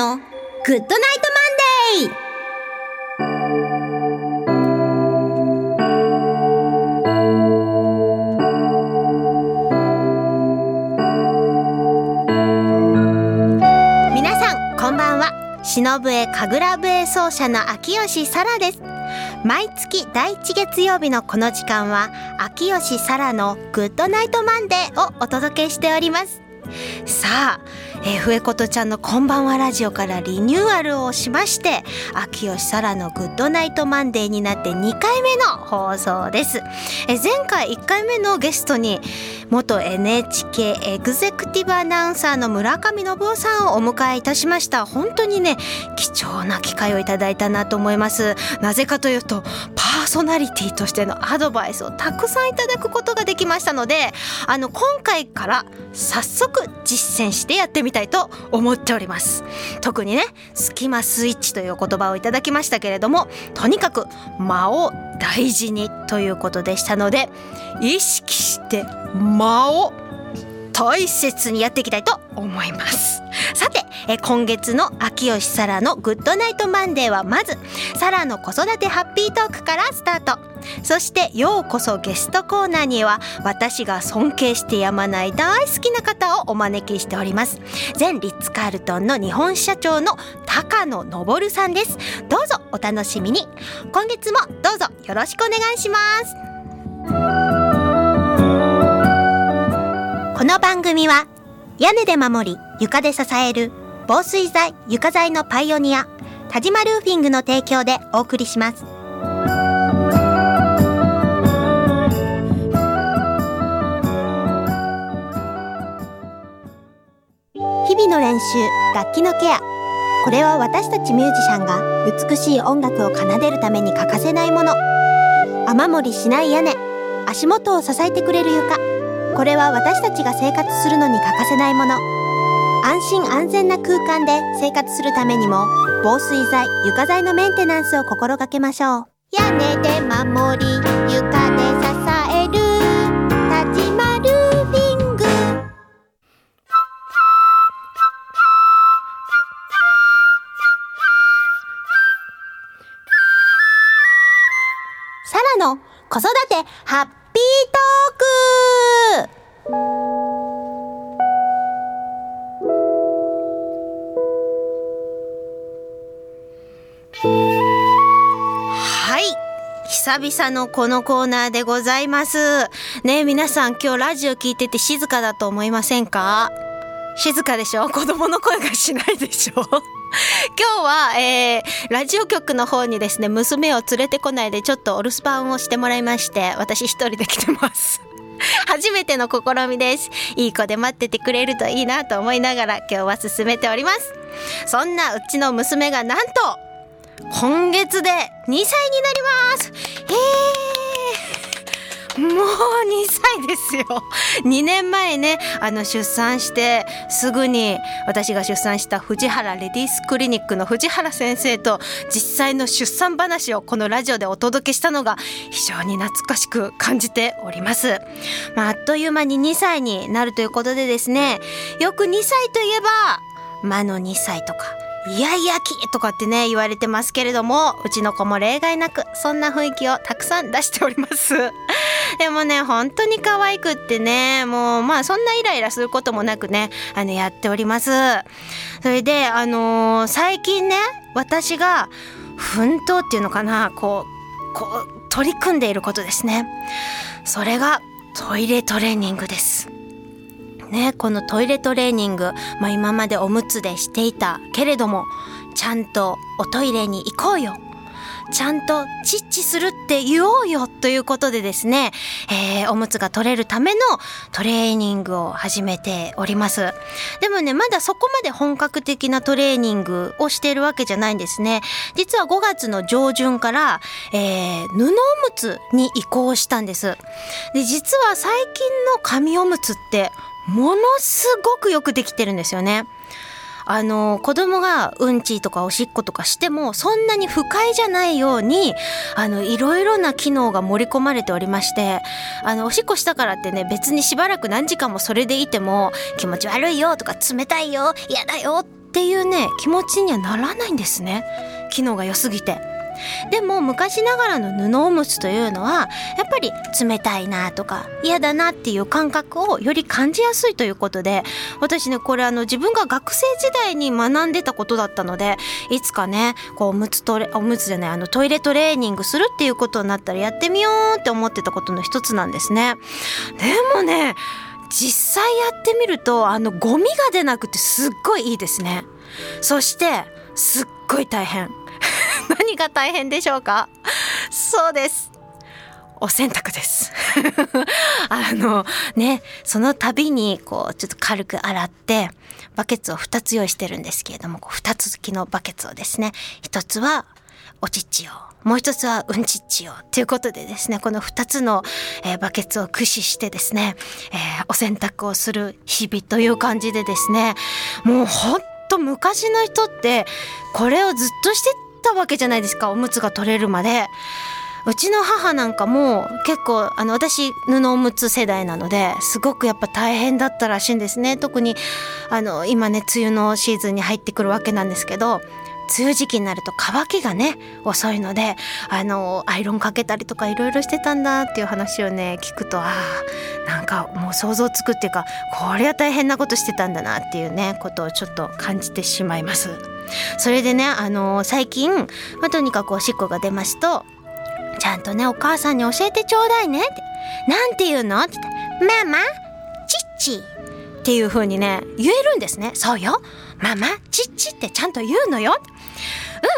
の Good Night Monday。皆さんこんばんは。篠笛神楽笛奏者の秋吉沙羅です。毎月第一月曜日のこの時間は秋吉沙羅の Good Night Monday をお届けしております。さあ、えー、笛ことちゃんのこんばんはラジオからリニューアルをしまして秋吉沙羅の Good Night Monday になって2回目の放送です、えー、前回1回目のゲストに元 NHK エグゼクティブアナウンサーの村上信夫さんをお迎えいたしました。本当にね貴重な機会をいただいたなと思います。なぜかというとパーソナリティとしてのアドバイスをたくさんいただくことができましたのであの今回から早速実践してやってみたいと思っております。特にねスキマスイッチという言葉をいただきましたけれどもとにかく間を大事にということでしたので意識して間を大切にやっていきたいと思います。さてえ今月の秋吉沙羅の Good Night Monday はまず沙羅の子育てハッピートークからスタート。そしてようこそゲストコーナーには私が尊敬してやまない大好きな方をお招きしております。前リッツ・カールトンの日本社長の高野昇さんです。どうぞお楽しみに。今月もどうぞよろしくお願いします。この番組は屋根で守り床で支える防水材床材のパイオニア田島ルーフィングの提供でお送りします。日々の練習楽器のケア。これは私たちミュージシャンが美しい音楽を奏でるために欠かせないもの。雨漏りしない屋根。足元を支えてくれる床。これは私たちが生活するのに欠かせないもの。安心安全な空間で生活するためにも防水材床材のメンテナンスを心がけましょう。屋根で守り床で支える。田島ルーフィング。サラの子育てハッピートーク。久々のこのコーナーでございます。ね皆さん今日ラジオ聞いてて静かだと思いませんか？静かでしょ？子供の声がしないでしょ？今日は、えー、ラジオ局の方にですね娘を連れてこないでちょっとお留守番をしてもらいまして私一人で来てます。初めての試みです。いい子で待っててくれるといいなと思いながら今日は進めております。そんなうちの娘がなんと今月で2歳になります。えー、もう2歳ですよ。2年前ねあの出産してすぐに私が出産した藤原レディースクリニックの藤原先生と実際の出産話をこのラジオでお届けしたのが非常に懐かしく感じております、まあ、あっという間に2歳になるということでですねよく2歳といえば魔の2歳とかイヤイヤ期とかってね言われてますけれどもうちの子も例外なくそんな雰囲気をたくさん出しております。でもね本当に可愛くってねもうまあそんなイライラすることもなくねあのやっております。それであのー最近ね私が奮闘っていうのかなこうこう取り組んでいることですね。それがトイレトレーニングです。ね、このトイレトレーニング、まあ、今までおむつでしていたけれどもちゃんとおトイレに行こうよちゃんとチッチするって言おうよということでですね、えーおむつが取れるためのトレーニングを始めております。でもね、まだそこまで本格的なトレーニングをしているわけじゃないんですね。実は5月の上旬から、えー布おむつに移行したんです。で、実は最近の紙おむつってものすごくよくできてるんですよね。あの子供がうんちとかおしっことかしてもそんなに不快じゃないようにあのいろいろな機能が盛り込まれておりましてあのおしっこしたからってね別にしばらく何時間もそれでいても気持ち悪いよとか冷たいよ嫌だよっていうね気持ちにはならないんですね機能が良すぎて。でも昔ながらの布おむつというのはやっぱり冷たいなとか嫌だなっていう感覚をより感じやすいということで私ねこれあの自分が学生時代に学んでたことだったのでいつかねこうおむつトレおむつじゃないあのトイレトレーニングするっていうことになったらやってみようって思ってたことの一つなんですね。でもね実際やってみるとあのゴミが出なくてすっごいいいですね。そしてすっごい大変。何が大変でしょうか？そうです。お洗濯です。あのねその度にこうちょっと軽く洗ってバケツを2つ用意してるんですけれどもこう2つ付きのバケツをですね1つはおちちをもう一つはうんちっちをということでですねこの2つの、えー、バケツを駆使してですね、えー、お洗濯をする日々という感じでですねもうほんと昔の人ってこれをずっとしてたわけじゃないですかおむつが取れるまで。うちの母なんかも結構あの私布おむつ世代なのですごくやっぱ大変だったらしいんですね特にあの今ね梅雨のシーズンに入ってくるわけなんですけど梅雨時期になると乾きがね遅いのであのアイロンかけたりとかいろいろしてたんだっていう話をね聞くとああなんかもう想像つくっていうかこれは大変なことしてたんだなっていうねことをちょっと感じてしまいます。それでねあの最近、まあ、とにかくおしっこが出ますとちゃんとねお母さんに教えてちょうだいねって。なんて言うの？って言って「ママチッチ」っていう風にね言えるんですね。そうよ。ママチッチってちゃんと言うのよ。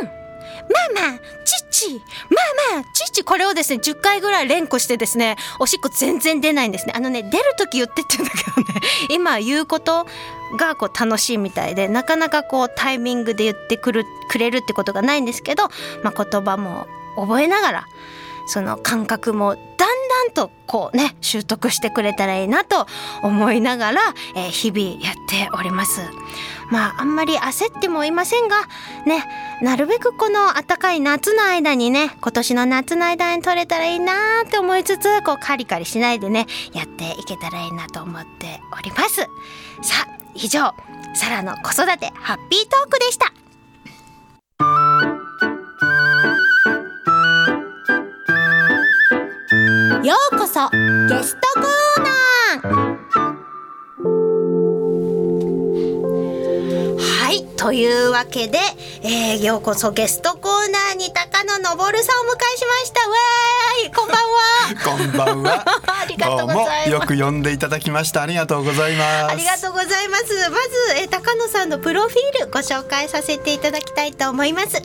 うん。ママチッチママチッチこれをですね10回ぐらい連呼してですねおしっこ全然出ないんですねあのね出る時言ってって言うんだけどね今言うことがこう楽しいみたいでなかなかこうタイミングで言ってくるくれるってことがないんですけど、まあ、言葉も覚えながらその感覚もだんだんとこうね習得してくれたらいいなと思いながら、えー、日々やっております。まああんまり焦ってもいませんがねなるべくこの暖かい夏の間にね今年の夏の間に取れたらいいなって思いつつこうカリカリしないでねやっていけたらいいなと思っておりますさあ以上サラの子育てハッピートークでした。ようこそゲストコーナー。というわけで、えー、ようこそゲストコーナーに高野昇さんをお迎えしました。わーいこんばんは。こんばんは。ありがとうございます。よく呼んでいただきました。ありがとうございます。ありがとうございます。まず、えー、高野さんのプロフィールご紹介させていただきたいと思います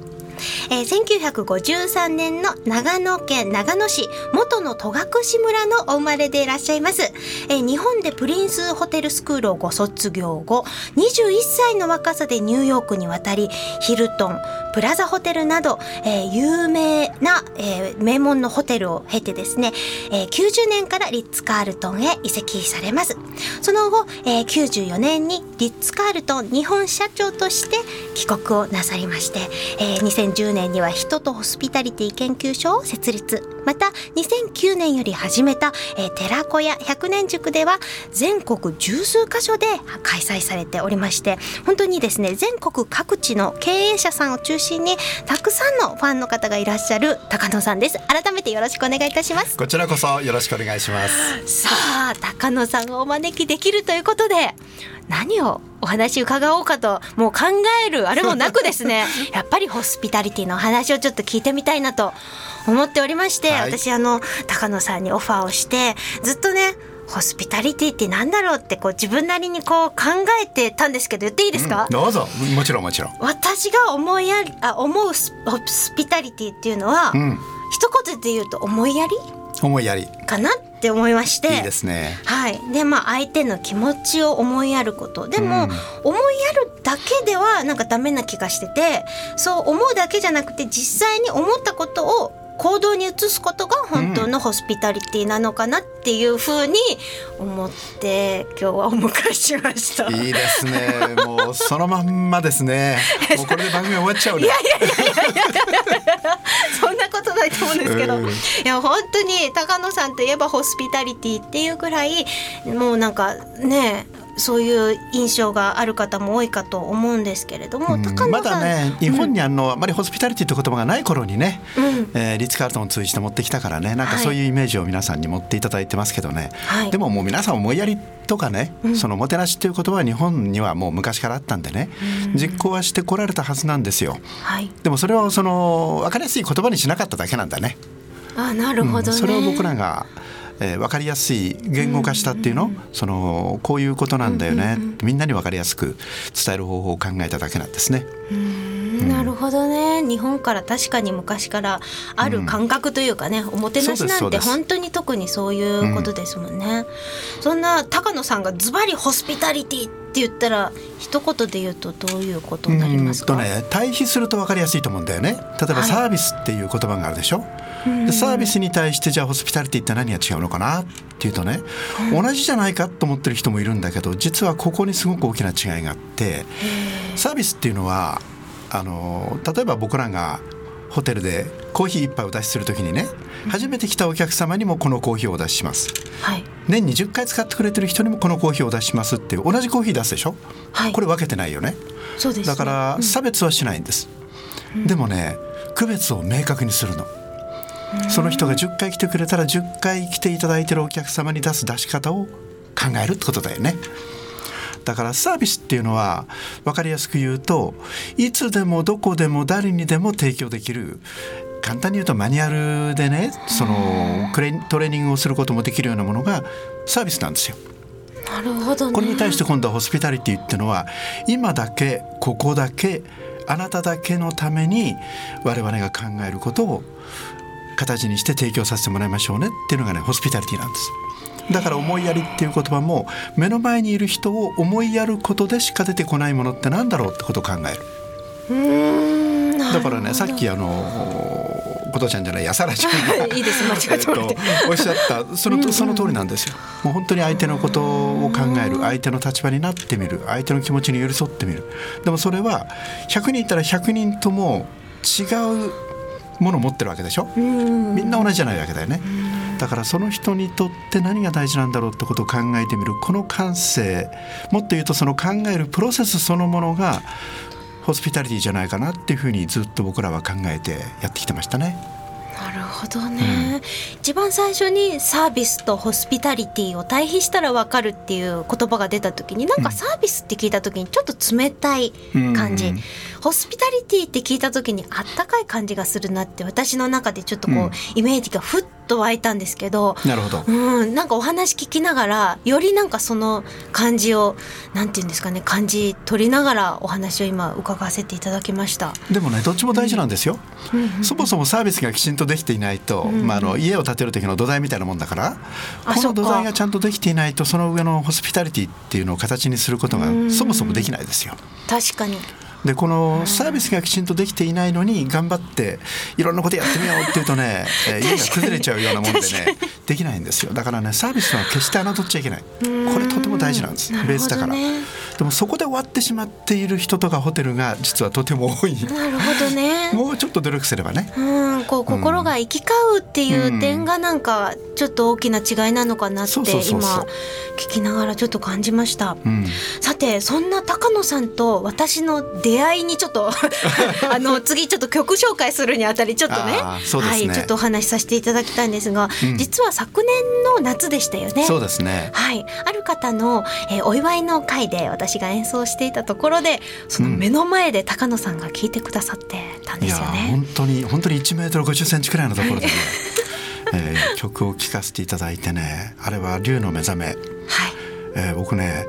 えー、1953年の長野県長野市元の戸隠村のお生まれでいらっしゃいます、えー、日本でプリンスホテルスクールをご卒業後21歳の若さでニューヨークに渡りヒルトンプラザホテルなど、えー、有名な、えー、名門のホテルを経てですね、えー、90年からリッツ・カールトンへ移籍されます。その後、えー、94年にリッツ・カールトン日本社長として帰国をなさりまして、えー、2010年には人とホスピタリティ研究所を設立。また2009年より始めた、えー、寺子屋百年塾では全国十数箇所で開催されておりまして本当にですね全国各地の経営者さんを中心にたくさんのファンの方がいらっしゃる高野さんです。改めてよろしくお願いいたします。こちらこそよろしくお願いします。さあ高野さんをお招きできるということで何をお話伺おうかともう考えるあれもなくですね。やっぱりホスピタリティの話をちょっと聞いてみたいなと思っておりまして、はい、私あの高野さんにオファーをしてずっとねホスピタリティってなんだろうってこう自分なりにこう考えてたんですけど言っていいですか、うん、どうぞ。もちろんもちろん。私が思いやりあ思うホスピタリティっていうのは、うん、一言で言うと思いやり？思いやり。かなって思いまして。いいですね。はい。でまあ相手の気持ちを思いやること。でも、うん、思いやるだけではなんかダメな気がしててそう思うだけじゃなくて実際に思ったことを行動に移すことが本当のホスピタリティなのかなっていうふうに思って今日はお迎えしました。いいですね。もうそのまんまですね。もうこれで番組終わっちゃう、ね、いやいやいやいやそんなことないと思うんですけど、いや本当に高野さんといえばホスピタリティっていうぐらいもうなんかねそういう印象がある方も多いかと思うんですけれども、うん。高野さん。まだね日本にあの、あまりホスピタリティって言葉がない頃にね、うん。えーリッツ・カールトンを通じて持ってきたからねなんかはい。そういうイメージを皆さんに持っていただいてますけどね、はい。でももう皆さん思いやりとかね、そのもてなしっていう言葉は日本にはもう昔からあったんでね、実行はしてこられたはずなんですよ。はい。でもそれをその分かりやすい言葉にしなかっただけなんだね。あなるほどね、それを僕らが、えー分かりやすい言語化したっていうの,、そのこういうことなんだよね、みんなに分かりやすく伝える方法を考えただけなんですね。うん。なるほどね。日本から確かに昔からある感覚というかね、おもてなしなんて本当に特にそういうことですもんね、そんな高野さんがズバリホスピタリティって言ったら一言で言うとどういうことになりますか？うんとね対比すると分かりやすいと思うんだよね。例えばはい。サービスっていう言葉があるでしょ、でサービスに対してじゃあホスピタリティって何が違うのかな？っていうとね、同じじゃないかと思ってる人もいるんだけど実はここにすごく大きな違いがあってサービスっていうのはあの例えば僕らがホテルでコーヒー一杯お出しするときにね初めて来たお客様にもこのコーヒーをお出しします。はい年に10回使ってくれてる人にもこのコーヒーをお出ししますっていう同じコーヒー出すでしょ、はい。これ分けてないよね。そうですね。だから差別はしないんです、でもね区別を明確にするの、その人が10回来てくれたら10回来ていただいてるお客様に出す出し方を考えるってことだよね。だからサービスっていうのは分かりやすく言うといつでもどこでも誰にでも提供できる簡単に言うとマニュアルでねそのクレトレーニングをすることもできるようなものがサービスなんですよ。なるほどねこれに対して今度はホスピタリティっていうのは今だけここだけあなただけのために我々が考えることを形にして提供させてもらいましょうねっていうのがねホスピタリティなんです。だから思いやりっていう言葉も目の前にいる人を思いやることでしか出てこないものってなんだろうってことを考える。だからねさっきあのことちゃんじゃないやさらちゃんがいいです間違えて。もらってえっとおっしゃった。そのその通りなんですよ。もう本当に相手のことを考える相手の立場になってみる相手の気持ちに寄り添ってみる。でもそれは100人いたら100人とも違うものを持ってるわけでしょ？みんな同じじゃないわけだよね。だからその人にとって何が大事なんだろうってことを考えてみる。この感性。もっと言うとその考えるプロセスそのものがホスピタリティじゃないかなっていうふうにずっと僕らは考えてやってきてましたね。なるほどね、一番最初にサービスとホスピタリティを対比したら分かるっていう言葉が出た時になんかサービスって聞いた時にちょっと冷たい感じ、うん。ホスピタリティって聞いた時にあったかい感じがするなって私の中でちょっとこう、うん。イメージがふっと湧いたんですけどなるほど。うん、なんかお話聞きながらよりなんかその感じをなんていうんですかね感じ取りながらお話を今伺わせていただきました。でもねどっちも大事なんですよ、そもそもサービスがきちんとできていないと、まあ、あの家を建てる時の土台みたいなもんだからこの土台がちゃんとできていないとその上のホスピタリティっていうのを形にすることがそもそもできないですよ。確かにでこのサービスがきちんとできていないのに頑張っていろんなことやってみようっていうとね、えー家が崩れちゃうようなもんでねできないんですよ。だからねサービスは決して侮っちゃいけない。これとても大事なんです。ベースだからでもそこで終わってしまっている人とかホテルが実はとても多い。なるほどね。もうちょっと努力すればね。うん、こう心が行き交うっていう点がなんかちょっと大きな違いなのかなって今聞きながらちょっと感じました。うん。さてそんな高野さんと私の出会いにちょっと あの次ちょっと曲紹介するにあたりちょっとね。ね。はいちょっとお話しさせていただきたいんですが、うん。実は昨年の夏でしたよね。そうですね。はい、ある方の、えーお祝いの会で私が演奏していたところでその目の前で高野さんが聴いてくださってたんですよね。本当に本当に1メートル50センチくらいのところでね、えー曲を聴かせていただいてねあれは「竜の目覚め」はい。えー僕ね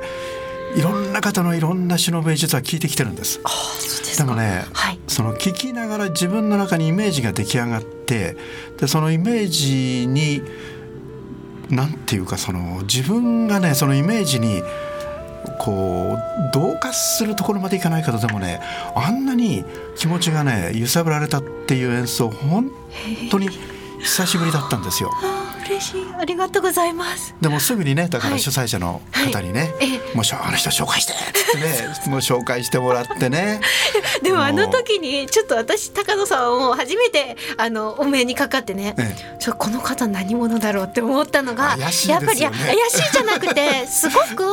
いろんな方のいろんな忍び実は聞いてきてるんです。あそうですか。でもね、はい。その聞きながら自分の中にイメージが出来上がってでそのイメージになんていうかその自分がねそのイメージにこう同化するところまでいかないけどでもねあんなに気持ちがね揺さぶられたっていう演奏本当に久しぶりだったんですよ。嬉しい。ありがとうございます。でもすぐにねだから主催者の方にね、はい。はいえ。もうあの人紹介してってねもう紹介してもらってね。でもあの時にちょっと私高野さんを初めてあのお目にかかってね、えちょこの方何者だろうって思ったのがね。やっぱり怪しいじゃなくて すごく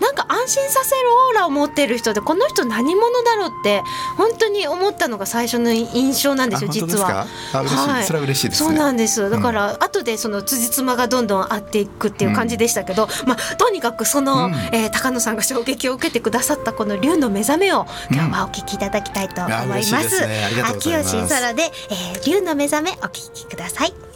なんか安心させるオーラを持ってる人でこの人何者だろうって本当に思ったのが最初の印象なんですよ実は。それは嬉しいですね。そうなんです。だから、後でその辻褄がどんどん合っていくっていう感じでしたけど、まあとにかくその、うん。えー高野さんが衝撃を受けてくださったこの竜の目覚めを今日はお聞きいただきたいと思います。うございます。秋吉空で、えー、竜の目覚めお聞きください。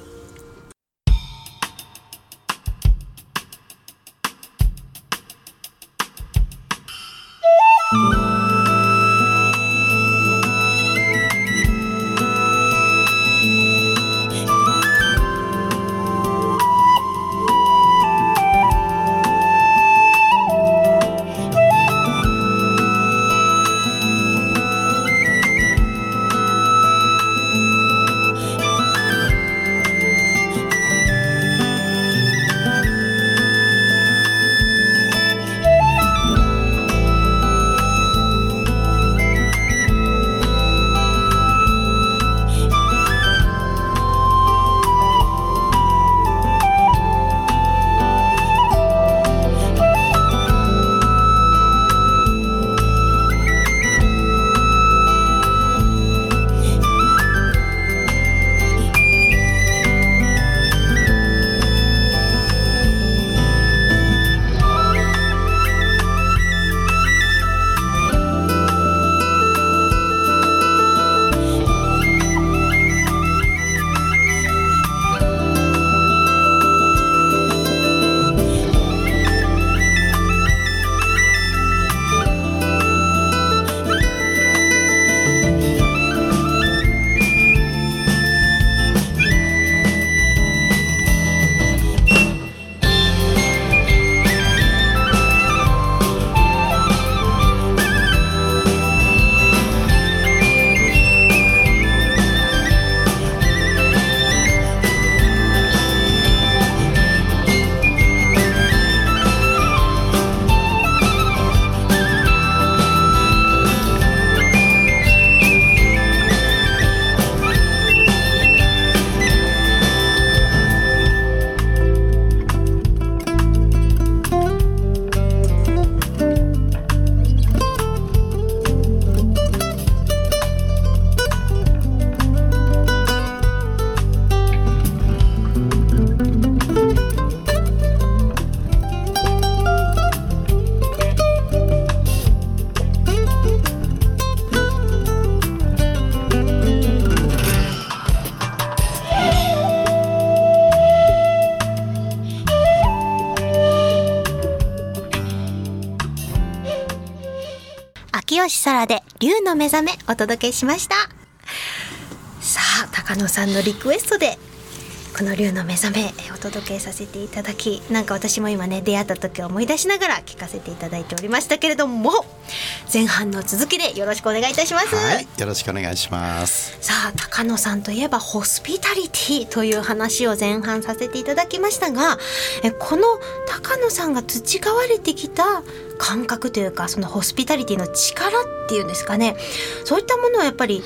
空で竜の目覚めお届けしました。さあ高野さんのリクエストでこの竜の目覚めえお届けさせていただきなんか私も今ね出会った時を思い出しながら聞かせていただいておりましたけれども前半の続きでよろしくお願いいたします、はいよろしくお願いします。さあ高野さんといえばホスピタリティという話を前半させていただきましたがえこの高野さんが培われてきた感覚というかそのホスピタリティの力っていうんですかねそういったものはやっぱり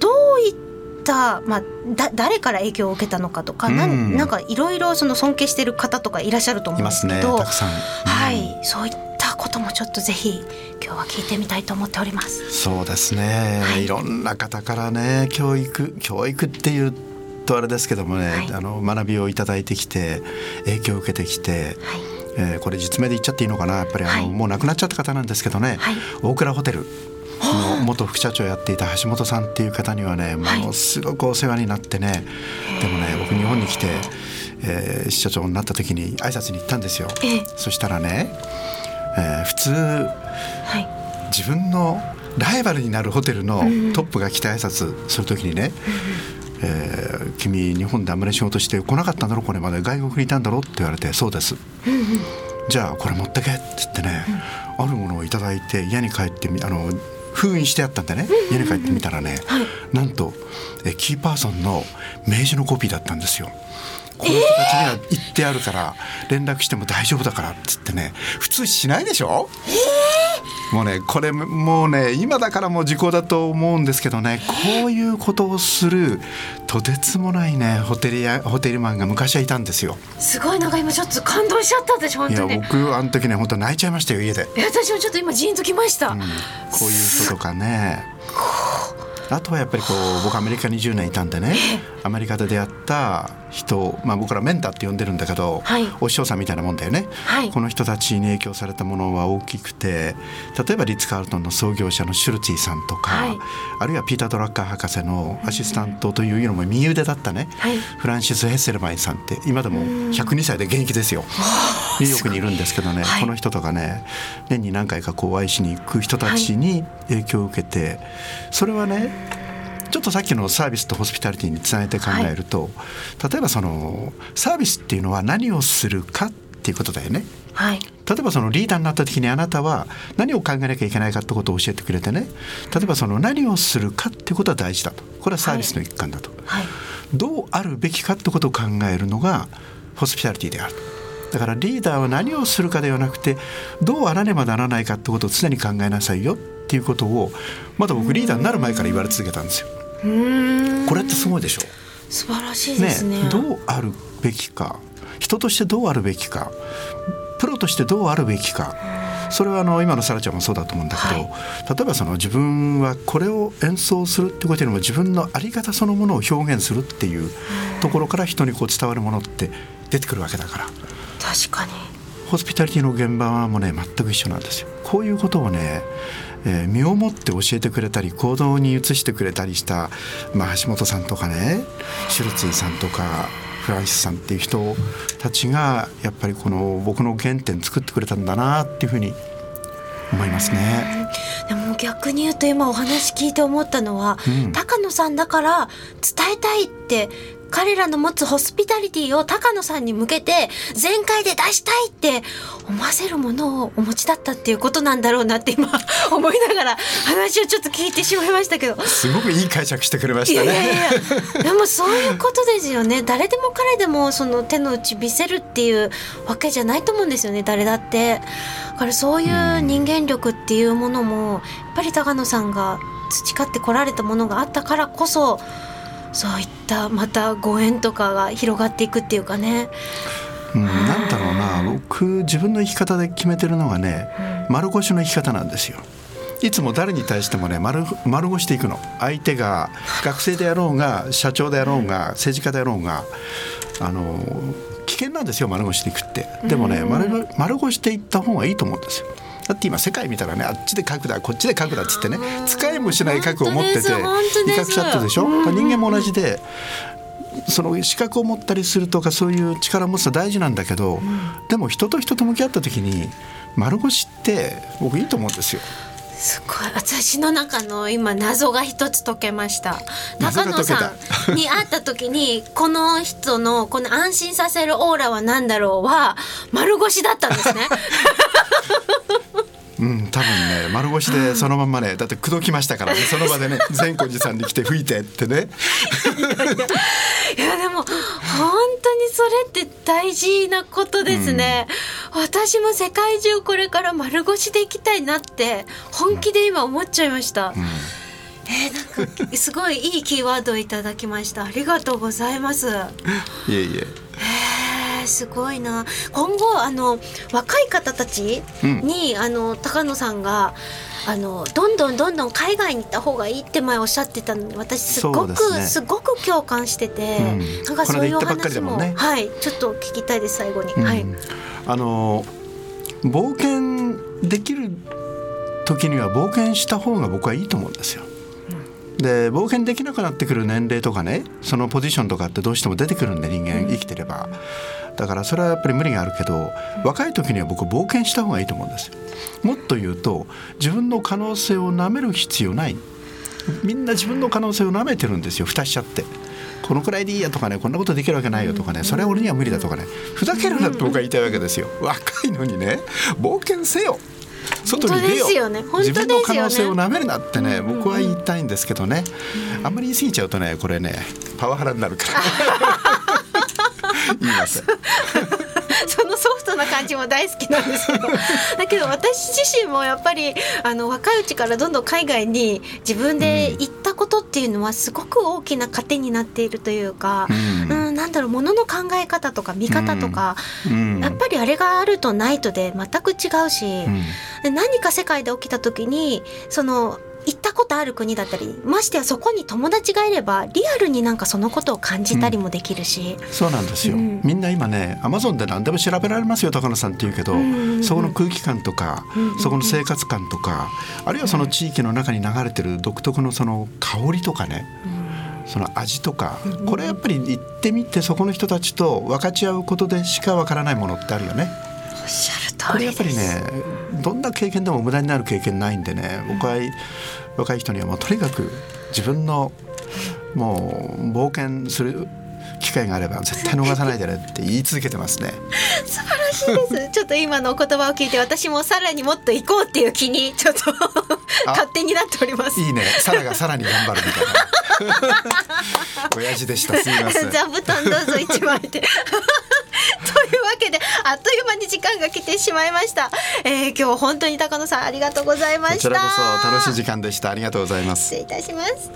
どういった、まあ、だ誰から影響を受けたのかとか、うん。なんかいろいろその尊敬してる方とかいらっしゃると思いますねうんですけど、たくさん、はい。そういったこともちょっとぜひ今日は聞いてみたいと思っております。そうですね、はい。い、ろんな方からね教育教育っていうとあれですけどもね、はい。あの学びをいただいてきて影響を受けてきて、はい。えーこれ実名で言っちゃっていいのかな。やっぱりあの、はい。もう亡くなっちゃった方なんですけどね、はい。大倉ホテル。の元副社長をやっていた橋本さんっていう方にはねものすごくお世話になってね、でもね僕日本に来て、えー支社長になった時に挨拶に行ったんですよ。ええ。そしたらね、えー普通はい。自分のライバルになるホテルのトップが来て挨拶するときにね、えー君日本であんまり仕事して来なかったんだろこれまで外国にいたんだろって言われてそうです、じゃあこれ持ってけって言ってね、あるものをいただいて家に帰ってみあの封印してあったんでね、家に帰ってみたらね、なんとえキーパーソンの名刺のコピーだったんですよ。この人たちには行ってあるから連絡しても大丈夫だからっつってね。普通しないでしょ、えもうねこれもうね今だからもう時効だと思うんですけどねこういうことをするとてつもないねホテルやホテルマンが昔はいたんですよ。すごいなんか今ちょっと感動しちゃった私本いや当に僕あの時ね本当泣いちゃいましたよ家で、え私もちょっと今ジーンときました、うんこういう人とかね。あとはやっぱりこう僕アメリカ20年いたんでねアメリカで出会った人、まあ、僕らメンターって呼んでるんだけど、はい。お師匠さんみたいなもんだよね、はい。この人たちに影響されたものは大きくて例えばリッツ・カールトンの創業者のシュルツィさんとか、はい。あるいはピーター・ドラッカー博士のアシスタントというのも右腕だったね、はい。フランシス・ヘッセルマインさんって今でも102歳で現役ですよ。ニューヨークにいるんですけどね、はい。この人とかね年に何回かこうお会いしに行く人たちに影響を受けて、それはねちょっとさっきのサービスとホスピタリティにつなげて考えると、例えばそのサービスっていうのは何をするかっていうことだよね。はい。例えばそのリーダーになった時にあなたは何を考えなきゃいけないかってことを教えてくれてね。例えばその何をするかってことは大事だと。これはサービスの一環だと、はい。どうあるべきかってことを考えるのがホスピタリティであるだからリーダーは何をするかではなくてどうあらねばならないかってことを常に考えなさいよっていうことをまだ僕リーダーになる前から言われ続けたんですよこれってすごいでしょ？素晴らしいですね。どうあるべきか。人としてどうあるべきか。プロとしてどうあるべきか。それはあの今のサラちゃんもそうだと思うんだけど、は例えばその自分はこれを演奏するってことよりも自分の在り方そのものを表現するっていうところから人にこう伝わるものって出てくるわけだから。確かに。ホスピタリティの現場はもうね全く一緒なんですよ。こういうことをね、えー身をもって教えてくれたり行動に移してくれたりした、まあ、橋本さんとかねシュルツィさんとかフランシスさんっていう人たちがやっぱりこの僕の原点作ってくれたんだなっていうふうに思いますね。でも逆に言うと今お話聞いて思ったのは、うん高野さんだから伝えたいって彼らの持つホスピタリティを高野さんに向けて全開で出したいって思わせるものをお持ちだったっていうことなんだろうなって今 思いながら話をちょっと聞いてしまいましたけど。すごくいい解釈してくれまいしたね。やいやいやでもそういうことですよね誰でも彼でもその手の内見せるっていうわけじゃないと思うんですよね誰だってだからそういう人間力っていうものもやっぱり高野さんが培ってこられたものがあったからこそそういったまたご縁とかが広がっていくっていうかね。うん、なんだろうな。僕自分の生き方で決めてるのがね丸腰の生き方なんですよ。いつも誰に対してもね丸丸腰でいくの。相手が学生であろうが社長であろうが政治家であろうがあの危険なんですよ丸腰でいくって。でもね丸丸腰でいった方がいいと思うんですよ。だって今世界見たらねあっちで書くだこっちで書くだっつってね使いもしない書くを持ってて威嚇しちゃったでしょ？人間も同じでその資格を持ったりするとかそういう力を持つのは大事なんだけど、でも人と人と向き合った時に丸腰って僕いいと思うんですよ。すごい。私の中の今謎が一つ解けました。高野さんに会った時にこの人のこの安心させるオーラは何だろうは丸腰だったんですね。うん、多分ね丸腰でそのまんまねだって口説きましたからね。その場でね 善光寺さんに来て吹いてってね。いやでも本当にそれって大事なことですね、私も世界中これから丸腰でいきたいなって本気で今思っちゃいました、えー、なんかすごいいいキーワードをいただきました。ありがとうございます。いえいえ。へーすごいな。今後あの若い方たちに、あの高野さんがあのどんどんどんどん海外に行った方がいいって前おっしゃってたのに私すごくす,、ね。ごく共感してて、うん。なんかそういうお話も、ね。はいちょっと聞きたいです最後に、うん。はい。あの冒険できる時には冒険した方が僕はいいと思うんですよ。で冒険できなくなってくる年齢とかねそのポジションとかってどうしても出てくるんで人間生きてれば。だからそれはやっぱり無理があるけど若い時には僕冒険した方がいいと思うんですよ。もっと言うと自分の可能性をなめる必要ない。みんな自分の可能性をなめてるんですよ蓋しちゃって。このくらいでいいやとかねこんなことできるわけないよとかねそれは俺には無理だとかねふざけるなって僕は言いたいわけですよ。若いのにね冒険せよ外に出よ本当ですよね。本自分の可能性をなめるなってね僕は言いたいんですけどね。あんまり言い過ぎちゃうとねこれねパワハラになるから。言いません。そのソフトな感じも大好きなんですけど。だけど私自身もやっぱりあの若いうちからどんどん海外に自分で行ったことっていうのはすごく大きな糧になっているというか、なんだろうものの考え方とか見方とか、うん、やっぱりあれがあるとないとで全く違うし、うん、何か世界で起きた時にその行ったことある国だったりましてやそこに友達がいればリアルになんかそのことを感じたりもできるし、うん、そうなんですよ、うん、みんな今ねアマゾンで何でも調べられますよ高野さんって言うけど、うん。そこの空気感とか、うん。そこの生活感とかあるいはその地域の中に流れてる独特のその香りとかね、その味とかこれやっぱり行ってみてそこの人たちと分かち合うことでしかわからないものってあるよね。おっしゃるこれやっぱりねどんな経験でも無駄になる経験ないんでね僕は若い人にはもうとにかく自分のもう冒険する機会があれば絶対逃さないでねって言い続けてますね。素晴です。ちょっと今のお言葉を聞いて私もさらにもっと行こうっていう気にちょっと勝手になっております。いいね。サラがさらに頑張るみたいな。親父でした。すみません。座布団どうぞ一枚で。というわけであっという間に時間が来てしまいました、えー、今日本当に高野さんありがとうございました。こちらこそ楽しい時間でした。ありがとうございます。失礼いたします。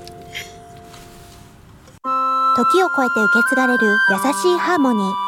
時を超えて受け継がれる優しいハーモニー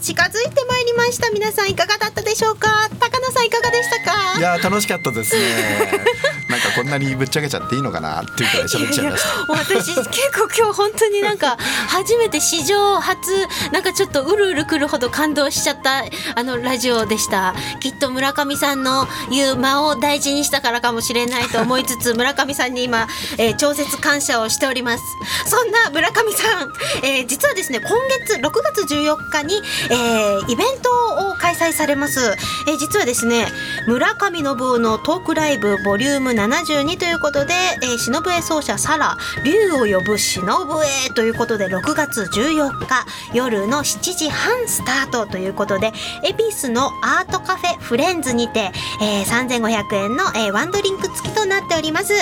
近づいてまいりました。皆さんいかがだったでしょうか？高野さんいかがでしたか？いや楽しかったですね。なんかこんなにぶっちゃけちゃっていいのかなっていうくらい喋っちゃいました。私結構今日本当になんか初めて史上初なんかちょっとうるうるくるほど感動しちゃったあのラジオでした。きっと村上さんの言う間を大事にしたからかもしれないと思いつつ 村上さんに今、えー、超絶感謝をしております。そんな村上さん、えー、実はですね今月6月14日に、えー、イベントを開催されます、えー、実はですね村上信夫のトークライブボリューム72ということで、えー、忍笛奏者サラ竜を呼ぶ忍笛ということで6月14日夜の7時半スタートということで恵比寿のアートカフェフレンズにて、えー、3500円の、えー、ワンドリンク付きとなっております、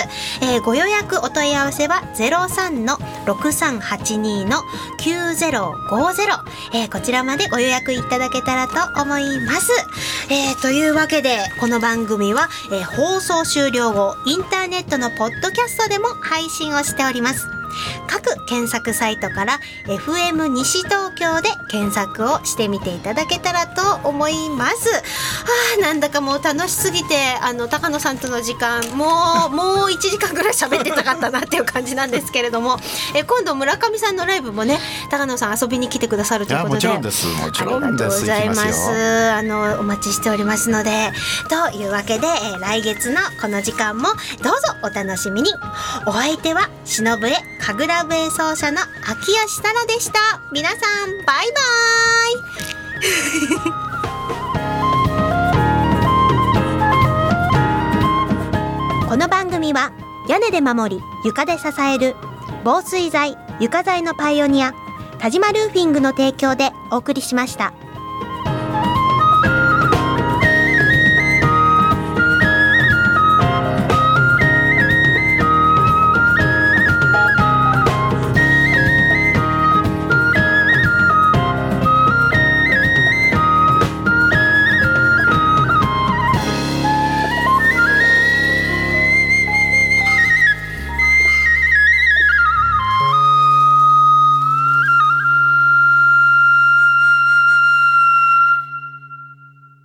えー、ご予約お問い合わせは03の6382の9050、えー、こちらまでご予約いただけたらと思います、えー、というわけでこの番組は、えー、放送終了後インターネットのポッドキャストでも配信をしております。各検索サイトから FM 西東京で検索をしてみていただけたらと思います。あなんだかもう楽しすぎてあの高野さんとの時間もう もう1時間ぐらい喋ってたかったなっていう感じなんですけれどもえ今度村上さんのライブもね高野さん遊びに来てくださるということで。もちろんです。もちろんです。ありがとうございます。あのお待ちしておりますので。というわけで、え来月のこの時間もどうぞお楽しみに。お相手は忍笛神楽笛奏者の秋吉沙羅でした皆さんバイバイ この番組は屋根で守り床で支える防水材床材のパイオニア田島ルーフィングの提供でお送りしました。